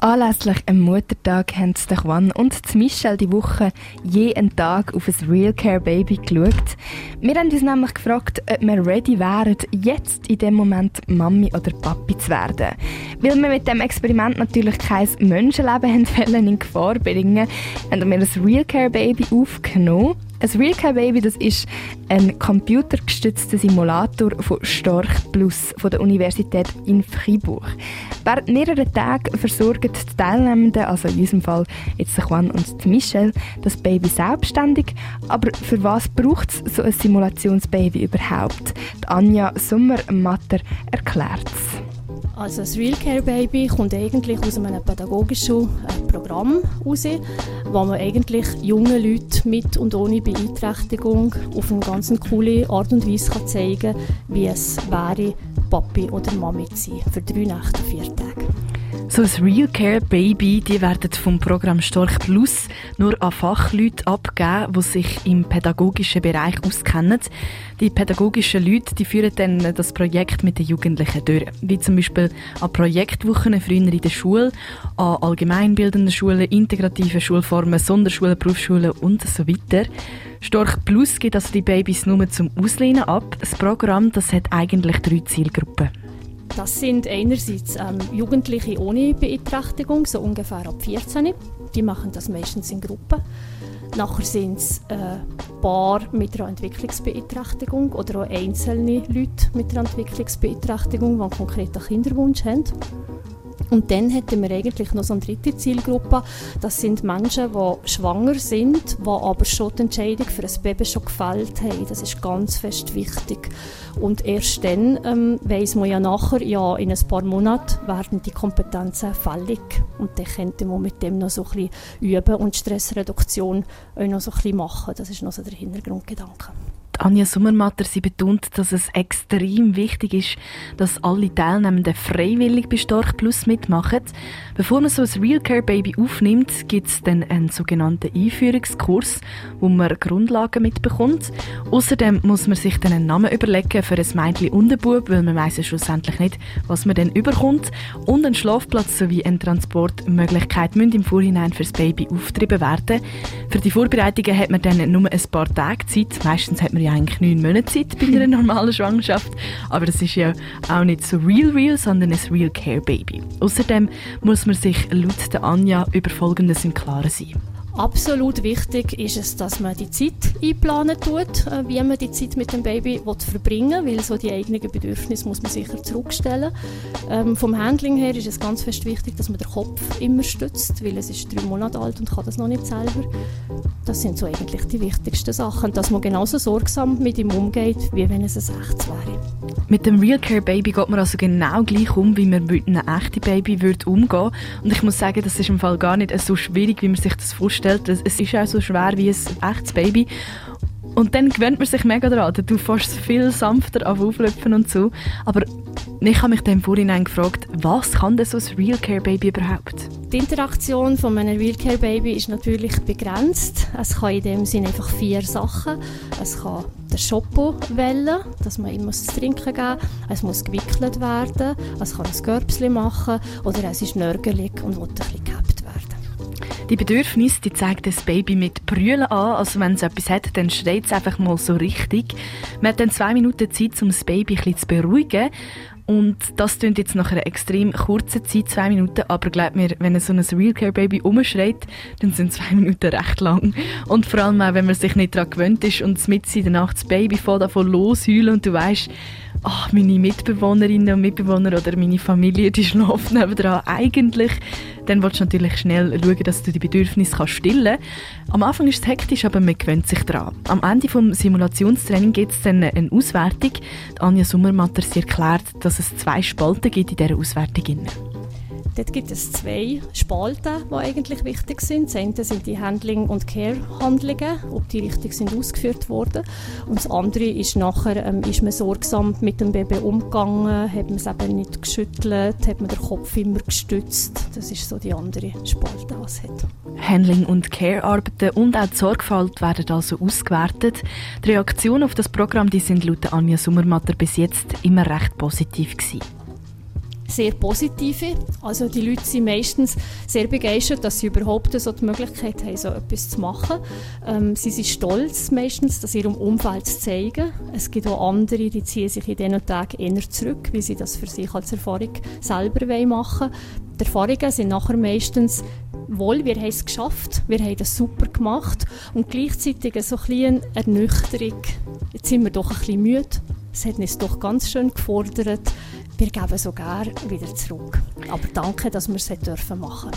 Anlässlich am Muttertag haben der Juan und Michelle die Woche je einen Tag auf ein Real Care Baby geschaut. Wir haben uns nämlich gefragt, ob wir ready wären, jetzt in dem Moment Mami oder Papi zu werden. Weil wir mit dem Experiment natürlich kein Menschenleben haben in Gefahr bringen, haben wir ein Real Care Baby aufgenommen ein Realcare Baby das ist ein computergestützter Simulator von Storch Plus von der Universität in Fribourg. Während mehrerer Tage versorgen die Teilnehmenden, also in unserem Fall jetzt Juan und Michelle, das Baby selbstständig. Aber für was braucht es so ein Simulationsbaby überhaupt? Die Anja Sommer-Matter erklärt es. Also das Real Care Baby kommt eigentlich aus einem pädagogischen äh, Programm heraus, wo man eigentlich junge Leute mit und ohne Beeinträchtigung auf eine ganz coole Art und Weise zeigen kann, wie es wäre, Papi oder Mami zu sein, für drei Nächte, vier Tage. So ein Real Care Baby, die werden vom Programm Storch Plus nur an Fachleute abgegeben, die sich im pädagogischen Bereich auskennen. Die pädagogischen Leute die führen dann das Projekt mit den Jugendlichen durch. Wie zum Beispiel an Projektwochen früher in der Schule, an allgemeinbildenden Schulen, integrativen Schulformen, Sonderschulen, Berufsschulen und so weiter. Storch Plus geht also die Babys nur zum Auslehnen ab. Das Programm das hat eigentlich drei Zielgruppen. Das sind einerseits ähm, Jugendliche ohne Beeinträchtigung, so ungefähr ab 14. Die machen das meistens in Gruppen. Nachher sind es äh, Paar mit einer Entwicklungsbeeinträchtigung oder auch einzelne Leute mit einer Entwicklungsbeeinträchtigung, die einen konkreten Kinderwunsch haben. Und dann hätten wir eigentlich noch so eine dritte Zielgruppe. Das sind Menschen, die schwanger sind, die aber schon die Entscheidung für ein Baby schon gefällt haben. Das ist ganz fest wichtig. Und erst dann ähm, weiss man ja nachher, ja, in ein paar Monaten werden die Kompetenzen fällig. Und dann könnte man mit dem noch so ein bisschen üben und Stressreduktion auch noch so ein bisschen machen. Das ist noch so der Hintergrundgedanke. Anja Sommermatter, sie betont, dass es extrem wichtig ist, dass alle Teilnehmenden freiwillig bei Storch Plus mitmachen. Bevor man so ein Real Care Baby aufnimmt, gibt es dann einen sogenannten Einführungskurs, wo man Grundlagen mitbekommt. Außerdem muss man sich dann einen Namen überlegen für ein Mädchen und einen Bub, weil man weiß ja schlussendlich nicht, was man dann überkommt. Und ein Schlafplatz sowie eine Transportmöglichkeit müssen im Vorhinein fürs Baby auftrieben werden. Für die Vorbereitungen hat man dann nur ein paar Tage Zeit. Meistens hat man ja ja eigentlich neun Monate Zeit bei einer normalen Schwangerschaft. Aber das ist ja auch nicht so real real, sondern ein Real Care Baby. Außerdem muss man sich laut der Anja über Folgendes im Klaren sein. Absolut wichtig ist es, dass man die Zeit einplanen tut, äh, wie man die Zeit mit dem Baby verbringen will, weil so die eigenen Bedürfnisse muss man sicher zurückstellen. Ähm, vom Handling her ist es ganz fest wichtig, dass man den Kopf immer stützt, weil es ist drei Monate alt und kann das noch nicht selber. Das sind so eigentlich die wichtigsten Sachen, dass man genauso sorgsam mit ihm umgeht, wie wenn es ein echtes wäre. Mit dem Real Care Baby geht man also genau gleich um, wie man mit einem echten Baby würde umgehen. Und ich muss sagen, das ist im Fall gar nicht so schwierig, wie man sich das vorstellt vorstellt, es ist auch so schwer wie ein echtes Baby. Und dann gewöhnt man sich mega daran. Du fährst viel sanfter auf auflöpfen und so. Aber ich habe mich dann vorhin gefragt, was kann denn so ein Real Care Baby überhaupt? Die Interaktion von einem Real Care Baby ist natürlich begrenzt. Es kann in dem Sinne einfach vier Sachen. Es kann der Schopo wählen, dass man ihm das Trinken geben muss. Es muss gewickelt werden. Es kann ein Körbchen machen. Oder es ist nörgelig und will ein bisschen. Die Bedürfnisse, die zeigt das Baby mit Brüllen an. Also wenn es etwas hat, dann schreit es einfach mal so richtig. Man hat dann zwei Minuten Zeit, um das Baby ein bisschen zu beruhigen. Und das klingt jetzt nach einer extrem kurzen Zeit, zwei Minuten, aber glaubt mir, wenn so ein Realcare Baby umschreit, dann sind zwei Minuten recht lang. Und vor allem auch, wenn man sich nicht daran gewöhnt ist und mit in der Nacht das Baby voll davon losheulen und du weißt, ach, meine Mitbewohnerinnen und Mitbewohner oder meine Familie, die schlafen nebenan. Eigentlich, dann willst du natürlich schnell schauen, dass du die Bedürfnisse kannst stillen kannst. Am Anfang ist es hektisch, aber man gewöhnt sich daran. Am Ende des Simulationstraining gibt es dann eine Auswertung. Anja Sommermatter erklärt, dass es zwei Spalten gibt in dieser Auswertung. Dort gibt es zwei Spalten, die eigentlich wichtig sind. Das eine sind die Handling- und Care-Handlungen, ob die richtig sind ausgeführt worden. Und das andere ist nachher, ähm, ist man sorgsam mit dem Baby umgegangen, hat man es eben nicht geschüttelt, hat man den Kopf immer gestützt. Das ist so die andere Spalte, was es hat. Handling- und Care-Arbeiten und auch die Sorgfalt werden also ausgewertet. Die Reaktionen auf das Programm die sind laut Anja Sommermatter bis jetzt immer recht positiv gewesen. Sehr positive. Also die Leute sind meistens sehr begeistert, dass sie überhaupt so die Möglichkeit haben, so etwas zu machen. Ähm, sie sind stolz meistens, das ihrem Umfeld zu zeigen. Es gibt auch andere, die ziehen sich in diesen Tagen eher zurück, wie sie das für sich als Erfahrung selber machen wollen. Die Erfahrungen sind nachher meistens wohl, wir haben es geschafft, wir haben das super gemacht und gleichzeitig so ein bisschen Ernüchterung. Jetzt sind wir doch ein bisschen müde. Es hat uns doch ganz schön gefordert wir geben so gerne wieder zurück. Aber danke, dass wir es dürfen machen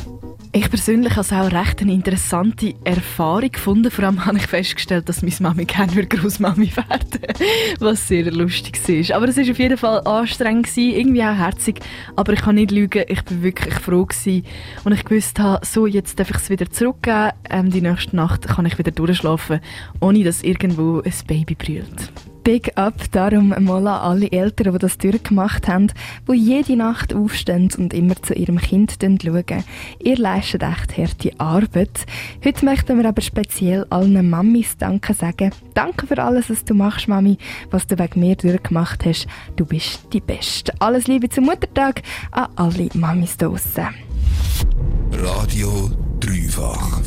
Ich persönlich habe es auch recht eine interessante Erfahrung gefunden. Vor allem habe ich festgestellt, dass meine Mami gerne Großmami werden was sehr lustig war. Aber es war auf jeden Fall anstrengend, irgendwie auch herzig. Aber ich kann nicht lügen, ich war wirklich froh gewesen. Und ich wusste so, jetzt darf ich es wieder zurückgeben. Ähm, die nächste Nacht kann ich wieder durchschlafen, ohne dass irgendwo ein Baby brüllt. Big Up darum mal an alle Eltern, die das durchgemacht haben, die jede Nacht aufstehen und immer zu ihrem Kind schauen. Ihr leistet echt harte Arbeit. Heute möchten wir aber speziell allen Mamis Danke sagen. Danke für alles, was du machst, Mami, was du wegen mir durchgemacht hast. Du bist die Beste. Alles Liebe zum Muttertag an alle Mamis draussen. Radio Dreifach.